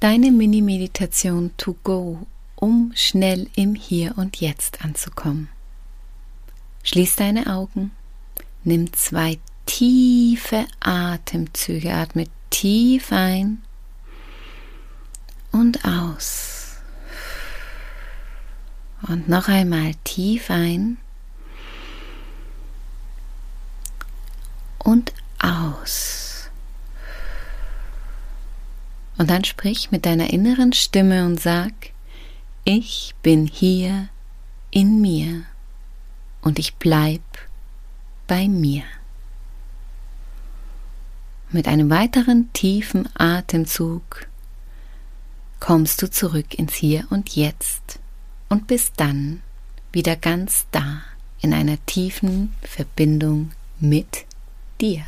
Deine Mini-Meditation to go, um schnell im Hier und Jetzt anzukommen. Schließ deine Augen, nimm zwei tiefe Atemzüge, atme tief ein und aus. Und noch einmal tief ein und aus. Und dann sprich mit deiner inneren Stimme und sag, ich bin hier in mir und ich bleib bei mir. Mit einem weiteren tiefen Atemzug kommst du zurück ins Hier und Jetzt und bist dann wieder ganz da in einer tiefen Verbindung mit dir.